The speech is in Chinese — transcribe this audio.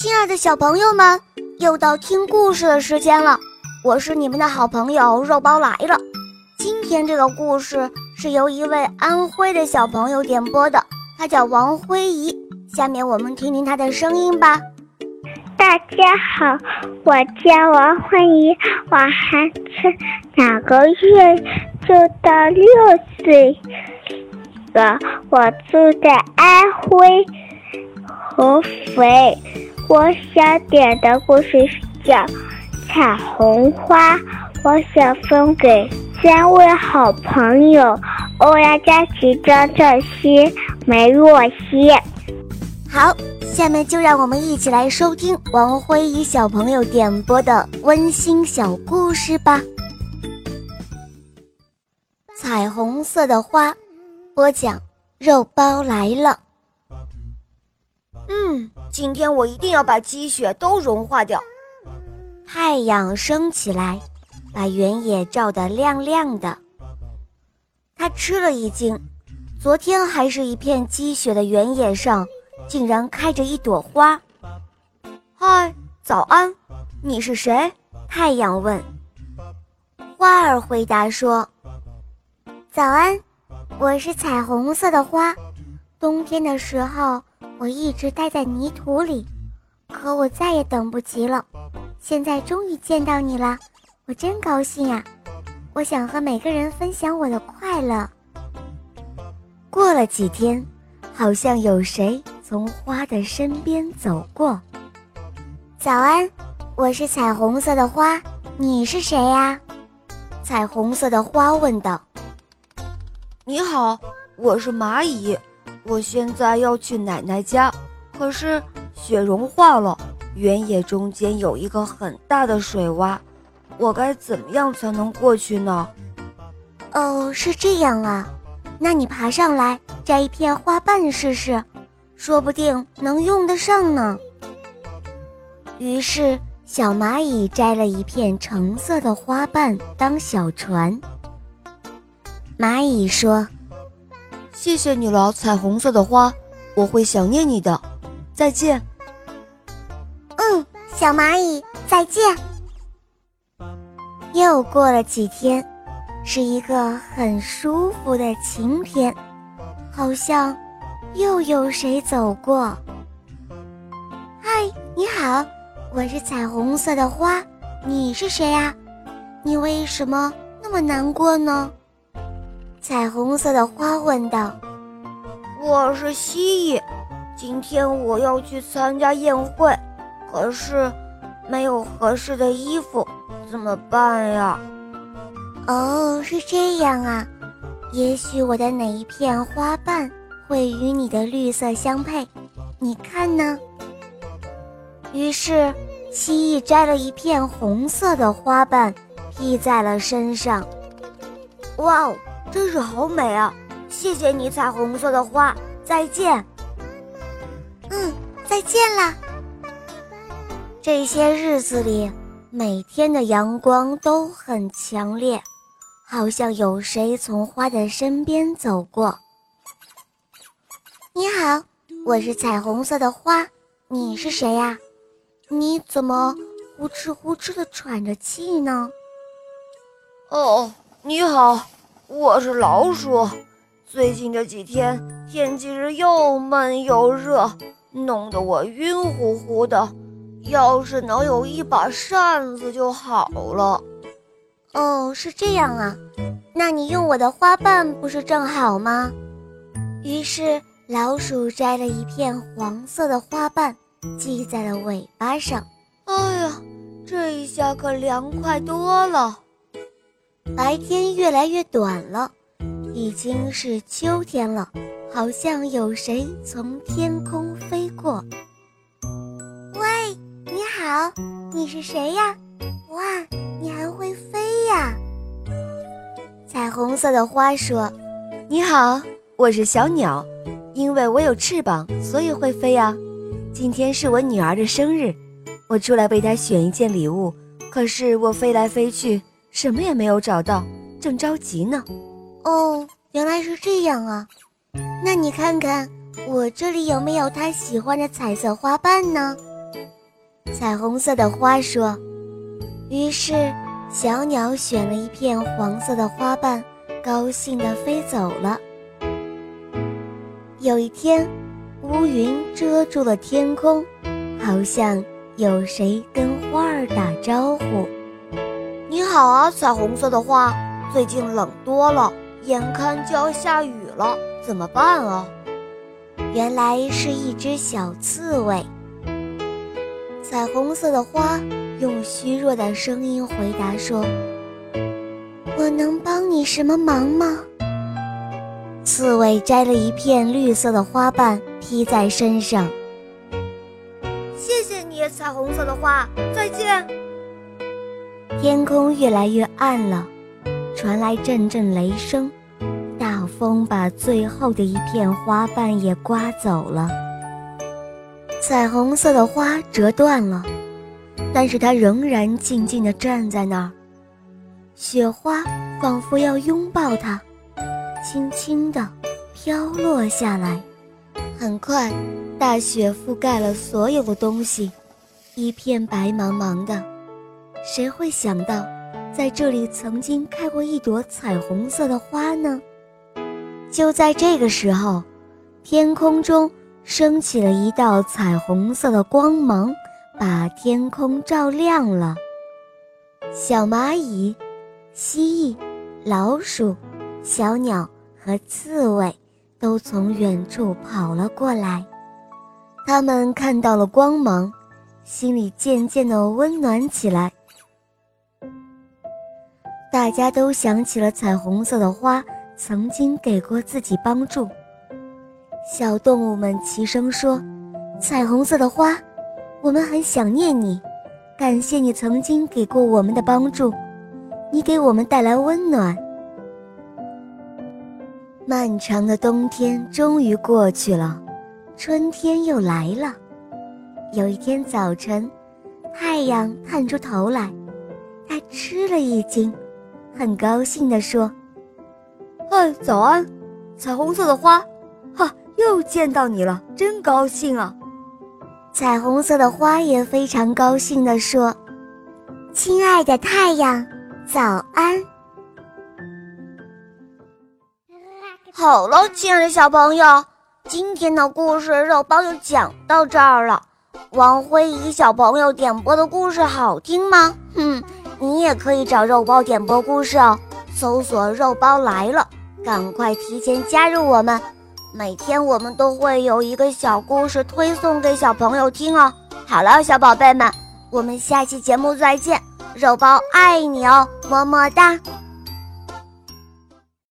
亲爱的小朋友们，又到听故事的时间了。我是你们的好朋友肉包来了。今天这个故事是由一位安徽的小朋友点播的，他叫王辉怡。下面我们听听他的声音吧。大家好，我叫王慧怡，我还是两个月就到六岁了。我住在安徽合肥。我想点的故事是叫《彩虹花》，我想分给三位好朋友欧阳佳琪、张正熙、梅若曦。好，下面就让我们一起来收听王辉怡小朋友点播的温馨小故事吧。彩虹色的花，播讲肉包来了。嗯，今天我一定要把积雪都融化掉。太阳升起来，把原野照得亮亮的。他吃了一惊，昨天还是一片积雪的原野上，竟然开着一朵花。嗨，早安，你是谁？太阳问。花儿回答说：“早安，我是彩虹色的花。冬天的时候。”我一直待在泥土里，可我再也等不及了。现在终于见到你了，我真高兴啊！我想和每个人分享我的快乐。过了几天，好像有谁从花的身边走过。早安，我是彩虹色的花，你是谁呀？彩虹色的花问道。你好，我是蚂蚁。我现在要去奶奶家，可是雪融化了，原野中间有一个很大的水洼，我该怎么样才能过去呢？哦，是这样啊，那你爬上来摘一片花瓣试试，说不定能用得上呢。于是小蚂蚁摘了一片橙色的花瓣当小船。蚂蚁说。谢谢你了，彩虹色的花，我会想念你的。再见。嗯，小蚂蚁，再见。又过了几天，是一个很舒服的晴天，好像又有谁走过。嗨，你好，我是彩虹色的花，你是谁呀？你为什么那么难过呢？彩虹色的花问道：“我是蜥蜴，今天我要去参加宴会，可是没有合适的衣服，怎么办呀？”哦，是这样啊，也许我的哪一片花瓣会与你的绿色相配，你看呢？于是，蜥蜴摘了一片红色的花瓣，披在了身上。哇哦！真是好美啊！谢谢你，彩虹色的花。再见。嗯，再见啦。这些日子里，每天的阳光都很强烈，好像有谁从花的身边走过。你好，我是彩虹色的花，你是谁呀？你怎么呼哧呼哧的喘着气呢？哦，你好。我是老鼠，最近这几天天气是又闷又热，弄得我晕乎乎的。要是能有一把扇子就好了。哦，是这样啊，那你用我的花瓣不是正好吗？于是老鼠摘了一片黄色的花瓣，系在了尾巴上。哎呀，这一下可凉快多了。白天越来越短了，已经是秋天了。好像有谁从天空飞过。喂，你好，你是谁呀？哇，你还会飞呀！彩虹色的花说：“你好，我是小鸟，因为我有翅膀，所以会飞呀。今天是我女儿的生日，我出来为她选一件礼物，可是我飞来飞去。”什么也没有找到，正着急呢。哦，原来是这样啊！那你看看我这里有没有他喜欢的彩色花瓣呢？彩虹色的花说。于是，小鸟选了一片黄色的花瓣，高兴地飞走了。有一天，乌云遮住了天空，好像有谁跟花儿打招呼：“好啊，彩虹色的花，最近冷多了，眼看就要下雨了，怎么办啊？”原来是一只小刺猬。彩虹色的花用虚弱的声音回答说：“我能帮你什么忙吗？”刺猬摘了一片绿色的花瓣披在身上。谢谢你，彩虹色的花，再见。天空越来越暗了，传来阵阵雷声，大风把最后的一片花瓣也刮走了。彩虹色的花折断了，但是它仍然静静地站在那儿。雪花仿佛要拥抱它，轻轻地飘落下来。很快，大雪覆盖了所有的东西，一片白茫茫的。谁会想到，在这里曾经开过一朵彩虹色的花呢？就在这个时候，天空中。升起了一道彩虹色的光芒，把天空照亮了。小蚂蚁、蜥蜴、老鼠、小鸟和刺猬都从远处跑了过来。他们看到了光芒，心里渐渐地温暖起来。大家都想起了彩虹色的花曾经给过自己帮助。小动物们齐声说：“彩虹色的花，我们很想念你，感谢你曾经给过我们的帮助，你给我们带来温暖。”漫长的冬天终于过去了，春天又来了。有一天早晨，太阳探出头来，它吃了一惊，很高兴地说：“嗨，早安，彩虹色的花，哈。”又见到你了，真高兴啊！彩虹色的花也非常高兴地说：“亲爱的太阳，早安！”好了，亲爱的小朋友，今天的故事肉包就讲到这儿了。王辉怡小朋友点播的故事好听吗？哼，你也可以找肉包点播故事哦，搜索“肉包来了”，赶快提前加入我们。每天我们都会有一个小故事推送给小朋友听哦。好了，小宝贝们，我们下期节目再见，肉包爱你哦，么么哒。